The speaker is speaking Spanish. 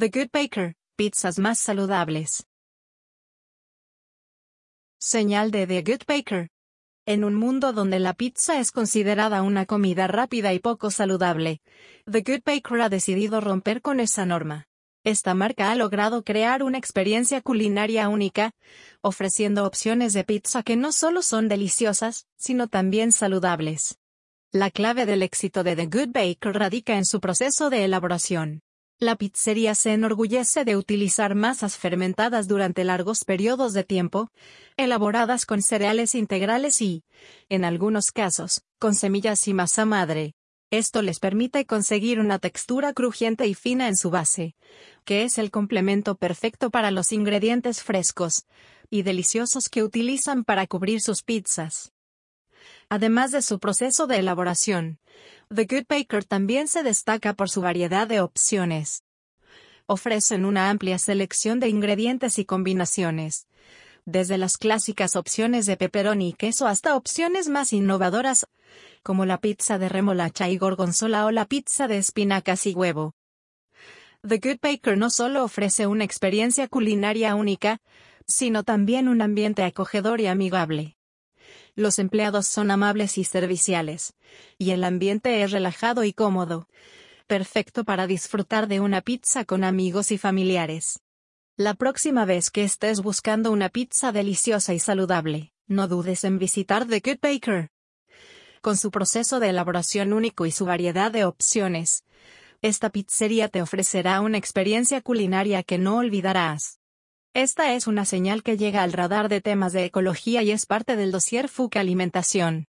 The Good Baker, pizzas más saludables. Señal de The Good Baker. En un mundo donde la pizza es considerada una comida rápida y poco saludable, The Good Baker ha decidido romper con esa norma. Esta marca ha logrado crear una experiencia culinaria única, ofreciendo opciones de pizza que no solo son deliciosas, sino también saludables. La clave del éxito de The Good Baker radica en su proceso de elaboración. La pizzería se enorgullece de utilizar masas fermentadas durante largos periodos de tiempo, elaboradas con cereales integrales y, en algunos casos, con semillas y masa madre. Esto les permite conseguir una textura crujiente y fina en su base, que es el complemento perfecto para los ingredientes frescos y deliciosos que utilizan para cubrir sus pizzas. Además de su proceso de elaboración, The Good Baker también se destaca por su variedad de opciones. Ofrecen una amplia selección de ingredientes y combinaciones, desde las clásicas opciones de pepperoni y queso hasta opciones más innovadoras, como la pizza de remolacha y gorgonzola o la pizza de espinacas y huevo. The Good Baker no solo ofrece una experiencia culinaria única, sino también un ambiente acogedor y amigable. Los empleados son amables y serviciales, y el ambiente es relajado y cómodo. Perfecto para disfrutar de una pizza con amigos y familiares. La próxima vez que estés buscando una pizza deliciosa y saludable, no dudes en visitar The Good Baker. Con su proceso de elaboración único y su variedad de opciones, esta pizzería te ofrecerá una experiencia culinaria que no olvidarás. Esta es una señal que llega al radar de temas de ecología y es parte del dossier FUC Alimentación.